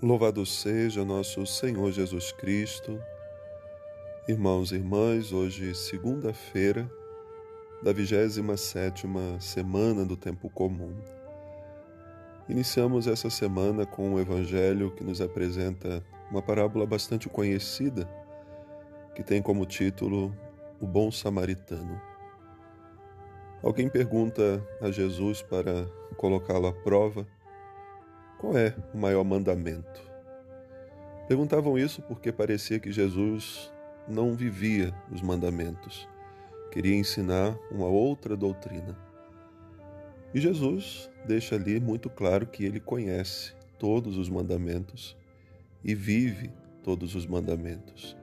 Louvado seja nosso Senhor Jesus Cristo. Irmãos e irmãs, hoje segunda-feira da 27ª semana do tempo comum. Iniciamos essa semana com um evangelho que nos apresenta uma parábola bastante conhecida, que tem como título O Bom Samaritano. Alguém pergunta a Jesus para colocá-lo à prova qual é o maior mandamento? Perguntavam isso porque parecia que Jesus não vivia os mandamentos, queria ensinar uma outra doutrina. E Jesus deixa ali muito claro que ele conhece todos os mandamentos e vive todos os mandamentos.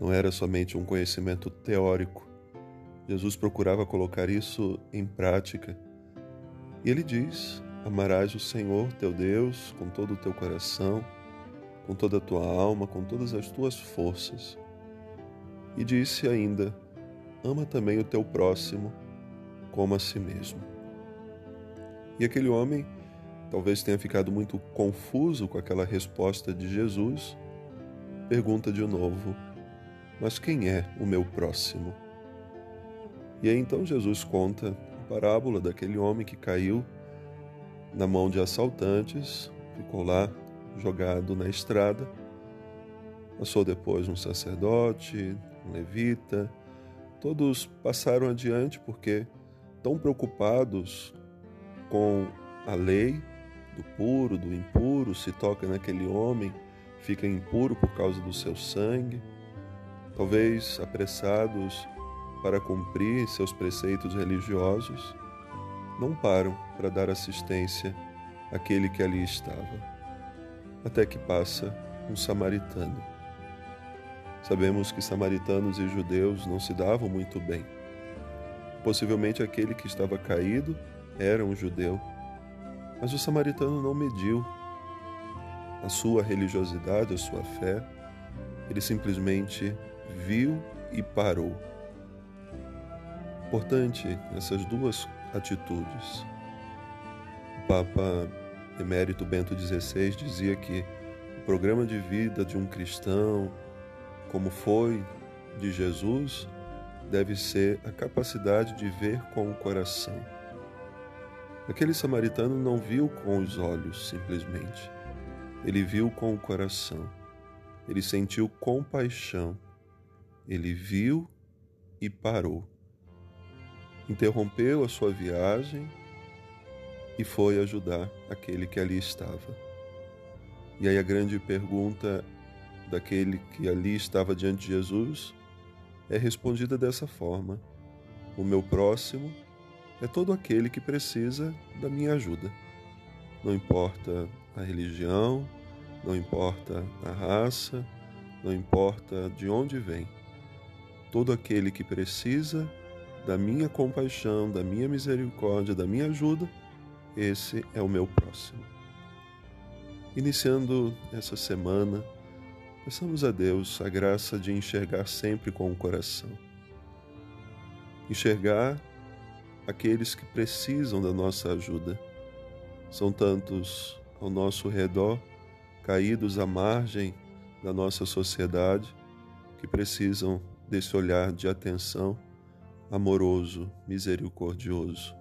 Não era somente um conhecimento teórico. Jesus procurava colocar isso em prática. E ele diz Amarás o Senhor teu Deus com todo o teu coração, com toda a tua alma, com todas as tuas forças. E disse ainda: Ama também o teu próximo como a si mesmo. E aquele homem talvez tenha ficado muito confuso com aquela resposta de Jesus, pergunta de novo: Mas quem é o meu próximo? E aí então Jesus conta a parábola daquele homem que caiu na mão de assaltantes, ficou lá jogado na estrada. Passou depois um sacerdote, um levita, todos passaram adiante porque, tão preocupados com a lei do puro, do impuro, se toca naquele homem, fica impuro por causa do seu sangue, talvez apressados para cumprir seus preceitos religiosos, não param para dar assistência àquele que ali estava, até que passa um samaritano. Sabemos que samaritanos e judeus não se davam muito bem. Possivelmente aquele que estava caído era um judeu, mas o samaritano não mediu a sua religiosidade, a sua fé, ele simplesmente viu e parou. Importante essas duas atitudes. O Papa Emérito Bento XVI dizia que o programa de vida de um cristão, como foi de Jesus, deve ser a capacidade de ver com o coração. Aquele samaritano não viu com os olhos simplesmente, ele viu com o coração, ele sentiu compaixão, ele viu e parou interrompeu a sua viagem e foi ajudar aquele que ali estava. E aí a grande pergunta daquele que ali estava diante de Jesus é respondida dessa forma: O meu próximo é todo aquele que precisa da minha ajuda. Não importa a religião, não importa a raça, não importa de onde vem. Todo aquele que precisa da minha compaixão, da minha misericórdia, da minha ajuda, esse é o meu próximo. Iniciando essa semana, peçamos a Deus a graça de enxergar sempre com o coração. Enxergar aqueles que precisam da nossa ajuda. São tantos ao nosso redor, caídos à margem da nossa sociedade, que precisam desse olhar de atenção amoroso, misericordioso,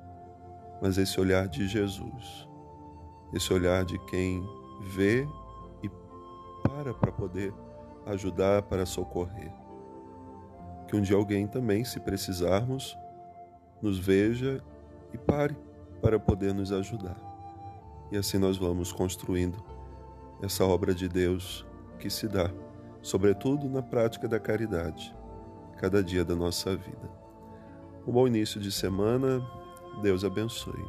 mas esse olhar de Jesus, esse olhar de quem vê e para para poder ajudar, para socorrer. Que um dia alguém também, se precisarmos, nos veja e pare para poder nos ajudar. E assim nós vamos construindo essa obra de Deus que se dá, sobretudo na prática da caridade, cada dia da nossa vida. Um bom início de semana. Deus abençoe.